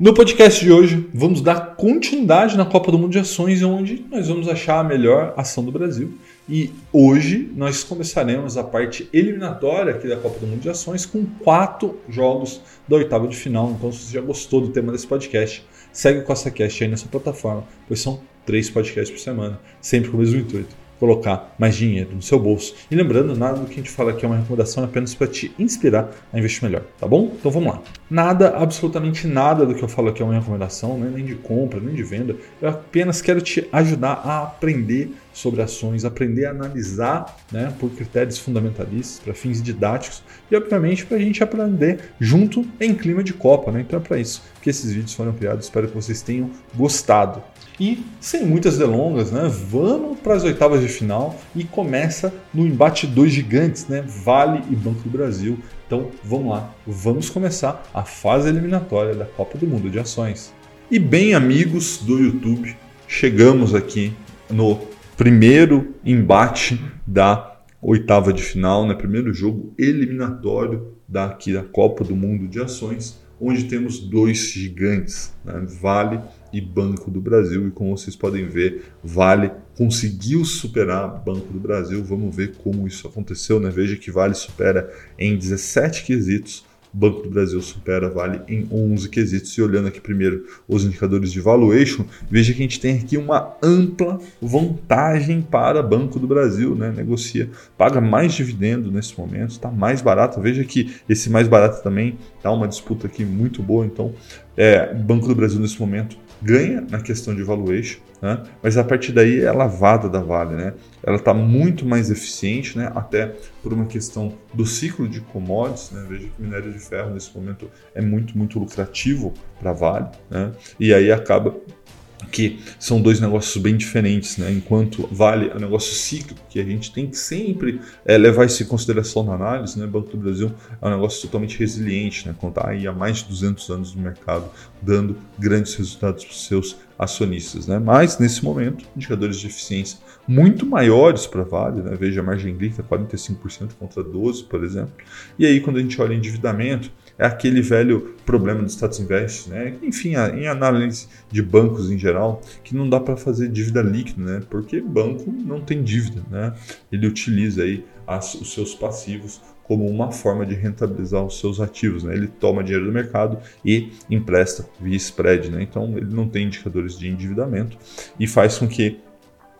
No podcast de hoje, vamos dar continuidade na Copa do Mundo de Ações, onde nós vamos achar a melhor ação do Brasil. E hoje nós começaremos a parte eliminatória aqui da Copa do Mundo de Ações com quatro jogos da oitava de final. Então, se você já gostou do tema desse podcast, segue o CostaCast aí nessa plataforma, pois são três podcasts por semana, sempre com o mesmo intuito colocar mais dinheiro no seu bolso. E lembrando, nada do que a gente fala aqui é uma recomendação, é apenas para te inspirar a investir melhor, tá bom? Então vamos lá. Nada, absolutamente nada do que eu falo aqui é uma recomendação, né? nem de compra, nem de venda. Eu apenas quero te ajudar a aprender sobre ações, aprender a analisar né, por critérios fundamentalistas, para fins didáticos e, obviamente, para a gente aprender junto em clima de Copa. Né? Então é para isso que esses vídeos foram criados. Espero que vocês tenham gostado. E sem muitas delongas, né, vamos para as oitavas de final e começa no embate dois gigantes, né, Vale e Banco do Brasil. Então vamos lá, vamos começar a fase eliminatória da Copa do Mundo de Ações. E bem, amigos do YouTube, chegamos aqui no primeiro embate da oitava de final, né, primeiro jogo eliminatório daqui da Copa do Mundo de Ações, onde temos dois gigantes, né, Vale e Banco do Brasil. E como vocês podem ver, Vale conseguiu superar Banco do Brasil. Vamos ver como isso aconteceu. Né? Veja que Vale supera em 17 quesitos Banco do Brasil supera Vale em 11 quesitos. E olhando aqui primeiro os indicadores de valuation, veja que a gente tem aqui uma ampla vantagem para Banco do Brasil, né? Negocia, paga mais dividendo nesse momento, está mais barato. Veja que esse mais barato também está uma disputa aqui muito boa. Então, é, Banco do Brasil nesse momento ganha na questão de valuation, né? mas a partir daí é lavada da Vale. Né? Ela está muito mais eficiente, né? até por uma questão do ciclo de commodities. Né? Veja que minério de ferro nesse momento é muito, muito lucrativo para a Vale. Né? E aí acaba que são dois negócios bem diferentes, né? Enquanto vale o negócio cíclico, que a gente tem que sempre é, levar isso em consideração na análise, né? Banco do Brasil é um negócio totalmente resiliente, né? Contar aí há mais de 200 anos no mercado, dando grandes resultados para os seus acionistas, né? Mas nesse momento, indicadores de eficiência muito maiores para Vale, né? Veja a margem líquida 45% contra 12, por exemplo. E aí quando a gente olha endividamento, é aquele velho problema do status invest, né? Enfim, em análise de bancos em geral, que não dá para fazer dívida líquida, né? Porque banco não tem dívida, né? Ele utiliza aí as, os seus passivos como uma forma de rentabilizar os seus ativos. Né? Ele toma dinheiro do mercado e empresta via spread. Né? Então, ele não tem indicadores de endividamento e faz com que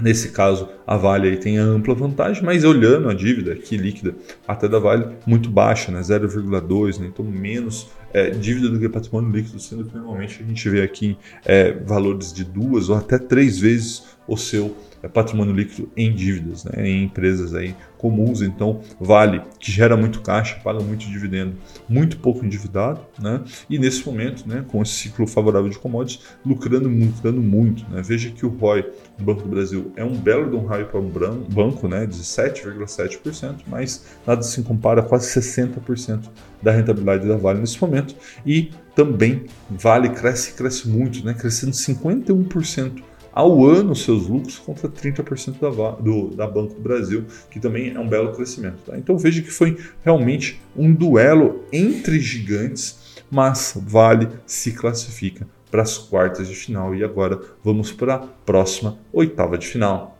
Nesse caso, a Vale aí tem ampla vantagem, mas olhando a dívida aqui líquida até da Vale muito baixa, né? 0,2, né? então menos é, dívida do que patrimônio líquido, sendo que normalmente a gente vê aqui é, valores de duas ou até três vezes o seu patrimônio líquido em dívidas, né, em empresas aí comuns. Então, Vale, que gera muito caixa, paga muito dividendo, muito pouco endividado, né, e nesse momento, né, com esse ciclo favorável de commodities, lucrando, lucrando muito. Né. Veja que o ROI do Banco do Brasil é um belo de um ROI para um banco, né, 17,7%, mas nada se compara a quase 60% da rentabilidade da Vale nesse momento. E também Vale cresce, cresce muito, né, crescendo 51% ao ano seus lucros contra 30% da, do, da Banco do Brasil, que também é um belo crescimento. Tá? Então veja que foi realmente um duelo entre gigantes, mas Vale se classifica para as quartas de final e agora vamos para a próxima oitava de final.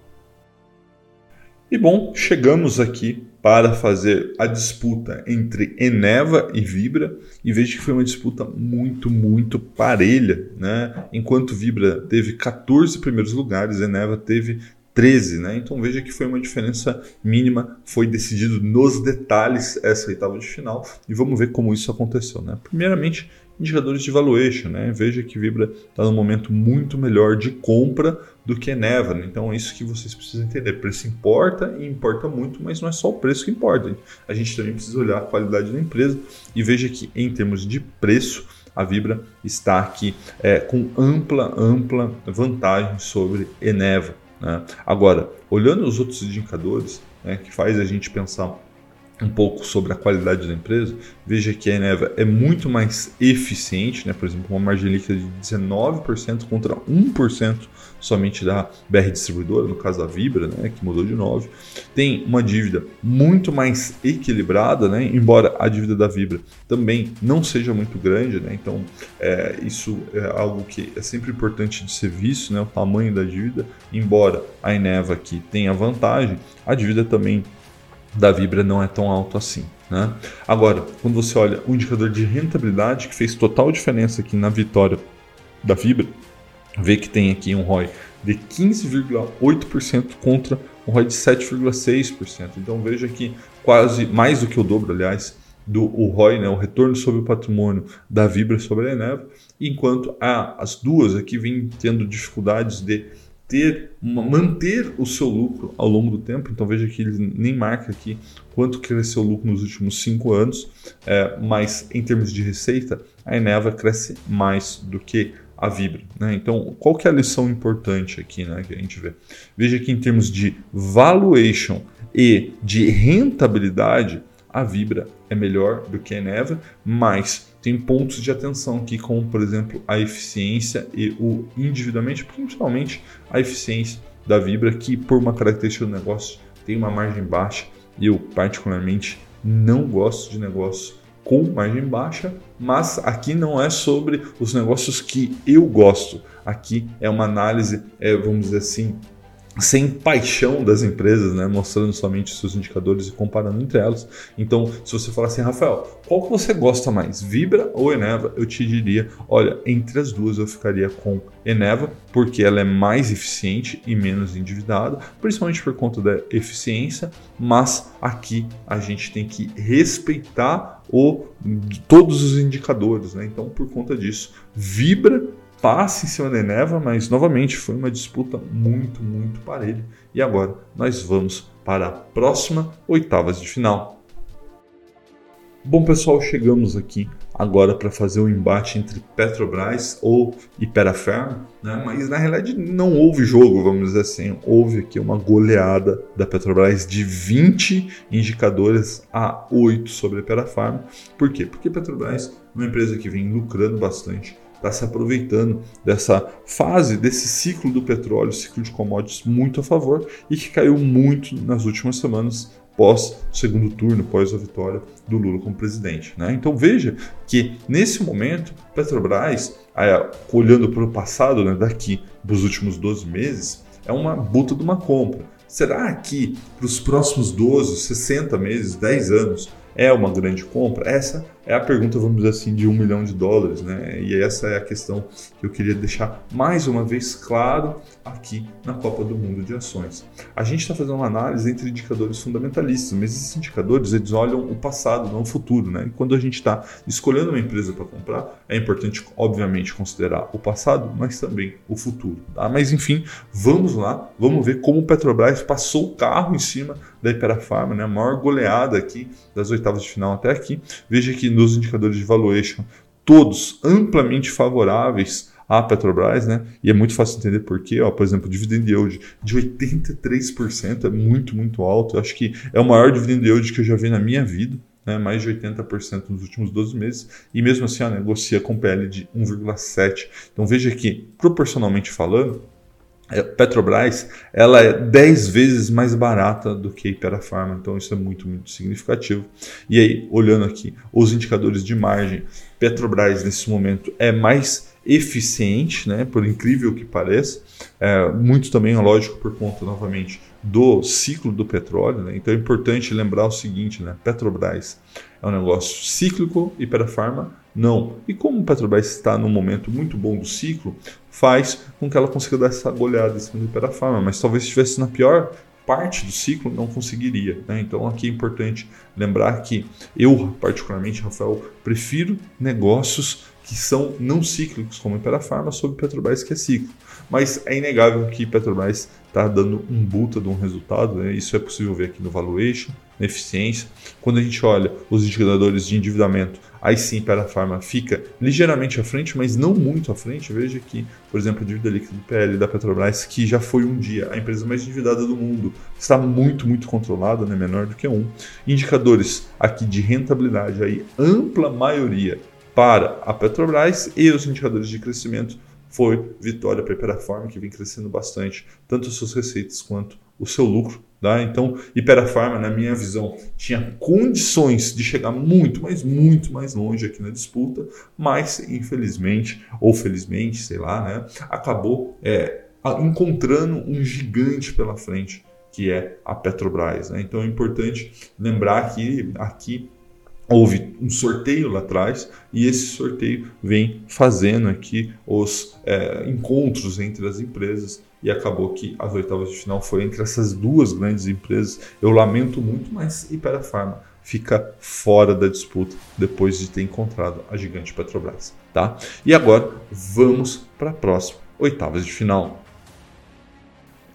E bom, chegamos aqui para fazer a disputa entre Eneva e Vibra e vejo que foi uma disputa muito, muito parelha, né? Enquanto Vibra teve 14 primeiros lugares, Eneva teve 13, né? Então veja que foi uma diferença mínima, foi decidido nos detalhes essa oitava de final e vamos ver como isso aconteceu, né? Primeiramente, indicadores de valuation, né? Veja que Vibra está num momento muito melhor de compra do que Neva. Né? Então é isso que vocês precisam entender. Preço importa e importa muito, mas não é só o preço que importa. A gente também precisa olhar a qualidade da empresa e veja que em termos de preço a Vibra está aqui é, com ampla, ampla vantagem sobre Eneva. Né? Agora, olhando os outros indicadores, né, que faz a gente pensar um pouco sobre a qualidade da empresa, veja que a Eneva é muito mais eficiente, né? por exemplo, uma margem líquida de 19% contra 1% somente da BR Distribuidora, no caso da Vibra, né? que mudou de 9%. Tem uma dívida muito mais equilibrada, né? embora a dívida da Vibra também não seja muito grande, né? então é, isso é algo que é sempre importante de ser visto, né? o tamanho da dívida, embora a Eneva aqui tenha vantagem, a dívida também da Vibra não é tão alto assim. Né? Agora, quando você olha o indicador de rentabilidade, que fez total diferença aqui na vitória da Vibra, vê que tem aqui um ROI de 15,8% contra um ROI de 7,6%. Então veja que quase mais do que o dobro, aliás, do o ROI, né, o retorno sobre o patrimônio da Vibra sobre a Eneva, enquanto a, as duas aqui vêm tendo dificuldades de ter manter o seu lucro ao longo do tempo. Então veja que ele nem marca aqui quanto cresceu o lucro nos últimos cinco anos, é, mas em termos de receita, a Eneva cresce mais do que a Vibra. Né? Então, qual que é a lição importante aqui né, que a gente vê? Veja que em termos de valuation e de rentabilidade, a Vibra é melhor do que a Eneva, mas tem pontos de atenção aqui, como por exemplo a eficiência e o individualmente, principalmente a eficiência da Vibra, que por uma característica do negócio tem uma margem baixa e eu particularmente não gosto de negócio com margem baixa, mas aqui não é sobre os negócios que eu gosto. Aqui é uma análise, é, vamos dizer assim, sem paixão das empresas, né? mostrando somente seus indicadores e comparando entre elas. Então, se você falar assim, Rafael, qual que você gosta mais, Vibra ou Eneva? Eu te diria, olha, entre as duas eu ficaria com Eneva, porque ela é mais eficiente e menos endividada, principalmente por conta da eficiência, mas aqui a gente tem que respeitar o, todos os indicadores, né? Então, por conta disso, Vibra passe em cima da Eneva, mas novamente foi uma disputa muito, muito parelha. E agora nós vamos para a próxima oitavas de final. Bom, pessoal, chegamos aqui agora para fazer o um embate entre Petrobras ou Iperaferm, né? mas na realidade não houve jogo, vamos dizer assim. Houve aqui uma goleada da Petrobras de 20 indicadores a 8 sobre a Iperafarm. Por quê? Porque Petrobras é uma empresa que vem lucrando bastante, está se aproveitando dessa fase, desse ciclo do petróleo, ciclo de commodities muito a favor e que caiu muito nas últimas semanas pós segundo turno, pós a vitória do Lula como presidente. Né? Então veja que nesse momento Petrobras, olhando para o passado, né, daqui dos últimos 12 meses, é uma buta de uma compra. Será que para os próximos 12, 60 meses, 10 anos, é uma grande compra? Essa é a pergunta, vamos dizer assim, de um milhão de dólares, né? E essa é a questão que eu queria deixar mais uma vez claro aqui na Copa do Mundo de Ações. A gente está fazendo uma análise entre indicadores fundamentalistas, mas esses indicadores eles olham o passado, não o futuro, né? E quando a gente está escolhendo uma empresa para comprar, é importante, obviamente, considerar o passado, mas também o futuro. Tá? Mas enfim, vamos lá, vamos ver como o Petrobras passou o carro em cima da Iperafarma, né? A maior goleada aqui das oitavas de final até aqui. Veja que nos indicadores de valuation, todos amplamente favoráveis à Petrobras, né? E é muito fácil entender por quê. Ó, por exemplo, o dividend yield de 83% é muito, muito alto. Eu acho que é o maior dividend yield que eu já vi na minha vida. Né, mais de 80% nos últimos 12 meses, e mesmo assim ó, negocia com PL de 1,7. Então veja que, proporcionalmente falando, Petrobras ela é 10 vezes mais barata do que a Pharma, então isso é muito, muito significativo. E aí, olhando aqui os indicadores de margem, Petrobras nesse momento é mais eficiente, né, por incrível que pareça, é, muito também, é lógico, por conta novamente do ciclo do petróleo. Né? Então é importante lembrar o seguinte: né? Petrobras é um negócio cíclico e Pharma não. E como o Petrobras está num momento muito bom do ciclo, faz com que ela consiga dar essa goleada em cima do Pharma, mas talvez estivesse na pior parte do ciclo não conseguiria. Né? Então aqui é importante lembrar que eu, particularmente, Rafael, prefiro negócios que são não cíclicos, como a Pharma, sobre Petrobras, que é cíclico. Mas é inegável que Petrobras está dando um buta de um resultado, né? isso é possível ver aqui no valuation, na eficiência. Quando a gente olha os indicadores de endividamento, aí sim a Pharma fica ligeiramente à frente, mas não muito à frente. Veja que, por exemplo, a dívida líquida do PL da Petrobras, que já foi um dia a empresa mais endividada do mundo, está muito, muito controlada, né? menor do que um. Indicadores aqui de rentabilidade, aí ampla maioria para a Petrobras e os indicadores de crescimento foi vitória para a Iperafarma, que vem crescendo bastante, tanto as suas receitas quanto o seu lucro. Tá? Então, Iperafarma, na minha visão, tinha condições de chegar muito, mas muito mais longe aqui na disputa, mas infelizmente, ou felizmente, sei lá, né, acabou é, encontrando um gigante pela frente, que é a Petrobras. Né? Então é importante lembrar que aqui houve um sorteio lá atrás e esse sorteio vem fazendo aqui os é, encontros entre as empresas e acabou que as oitavas de final foi entre essas duas grandes empresas. Eu lamento muito, mas Ipera Pharma fica fora da disputa depois de ter encontrado a gigante Petrobras, tá? E agora vamos para a próxima oitavas de final.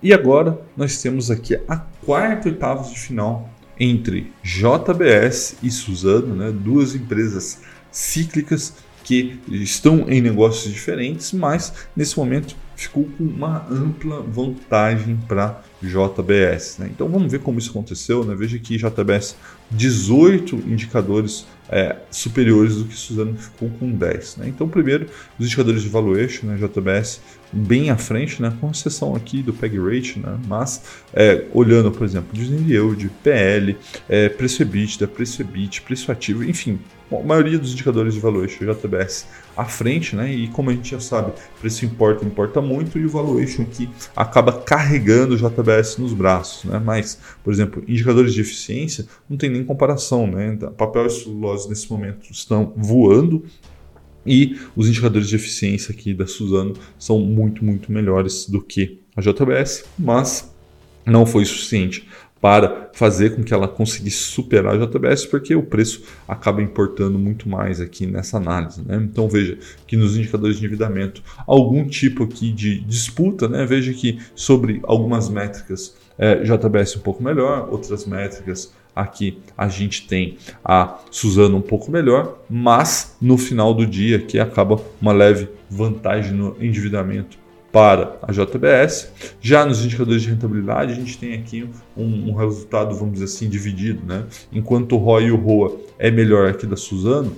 E agora nós temos aqui a quarta oitavas de final entre JBS e Suzano, né, duas empresas cíclicas que estão em negócios diferentes, mas nesse momento ficou com uma ampla vantagem para JBS. Né? Então vamos ver como isso aconteceu. Né? Veja que JBS 18 indicadores é, superiores do que Suzano ficou com 10. Né? Então, primeiro, os indicadores de valuation, né? JBS bem à frente, né? com exceção aqui do PEG Rate, né? mas é, olhando, por exemplo, Disney Yield, PL, é, preço EBITDA, preço EBIT, preço ativo, enfim, a maioria dos indicadores de valuation JBS à frente, né? E como a gente já sabe, preço importa, importa muito e o valuation aqui acaba carregando o JBS nos braços, né? Mas, por exemplo, indicadores de eficiência não tem nem comparação, né? Então, papel e celulose nesse momento estão voando e os indicadores de eficiência aqui da Suzano são muito, muito melhores do que a JBS, mas não foi suficiente para fazer com que ela conseguisse superar a JBS, porque o preço acaba importando muito mais aqui nessa análise. Né? Então veja que nos indicadores de endividamento, algum tipo aqui de disputa, né? veja que sobre algumas métricas é, JBS um pouco melhor, outras métricas aqui a gente tem a Suzano um pouco melhor, mas no final do dia que acaba uma leve vantagem no endividamento para a JBS. Já nos indicadores de rentabilidade, a gente tem aqui um, um resultado, vamos dizer assim, dividido. Né? Enquanto o ROI e o ROA é melhor aqui da Suzano,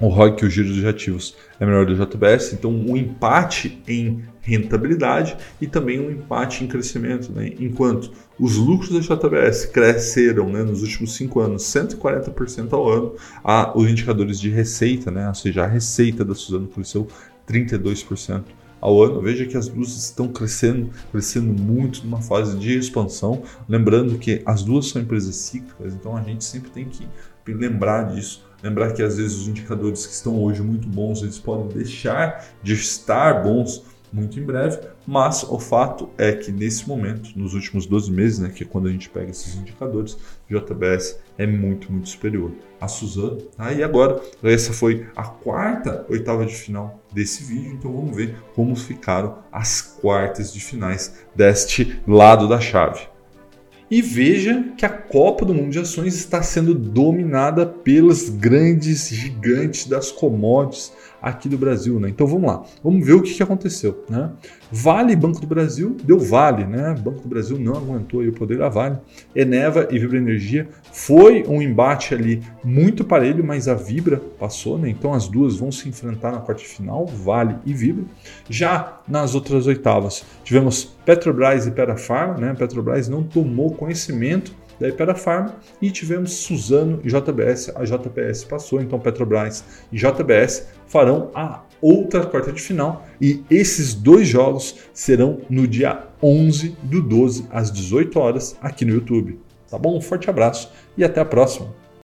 o ROI que o giro dos ativos é melhor da JBS, então um empate em rentabilidade e também um empate em crescimento. Né? Enquanto os lucros da JBS cresceram né, nos últimos cinco anos 140% ao ano, a, os indicadores de receita, né, ou seja, a receita da Suzano cresceu 32% ao ano. Veja que as duas estão crescendo, crescendo muito numa fase de expansão. Lembrando que as duas são empresas cíclicas, então a gente sempre tem que lembrar disso. Lembrar que às vezes os indicadores que estão hoje muito bons, eles podem deixar de estar bons muito em breve, mas o fato é que nesse momento, nos últimos 12 meses, né, que é quando a gente pega esses indicadores, JBS é muito, muito superior a Suzano. Tá? E agora, essa foi a quarta oitava de final desse vídeo, então vamos ver como ficaram as quartas de finais deste lado da chave. E veja que a Copa do Mundo de Ações está sendo dominada pelos grandes gigantes das commodities aqui do Brasil, né? Então vamos lá, vamos ver o que, que aconteceu, né? Vale Banco do Brasil deu Vale, né? Banco do Brasil não aguentou o poder da Vale. Eneva e Vibra Energia foi um embate ali muito parelho, mas a Vibra passou, né? Então as duas vão se enfrentar na quarta final, Vale e Vibra. Já nas outras oitavas tivemos Petrobras e Perafarma, né? Petrobras não tomou conhecimento da Ipera Pharma e tivemos Suzano e JBS. A JBS passou, então Petrobras e JBS farão a outra quarta de final e esses dois jogos serão no dia 11 do 12 às 18 horas aqui no YouTube. Tá bom? Um forte abraço e até a próxima.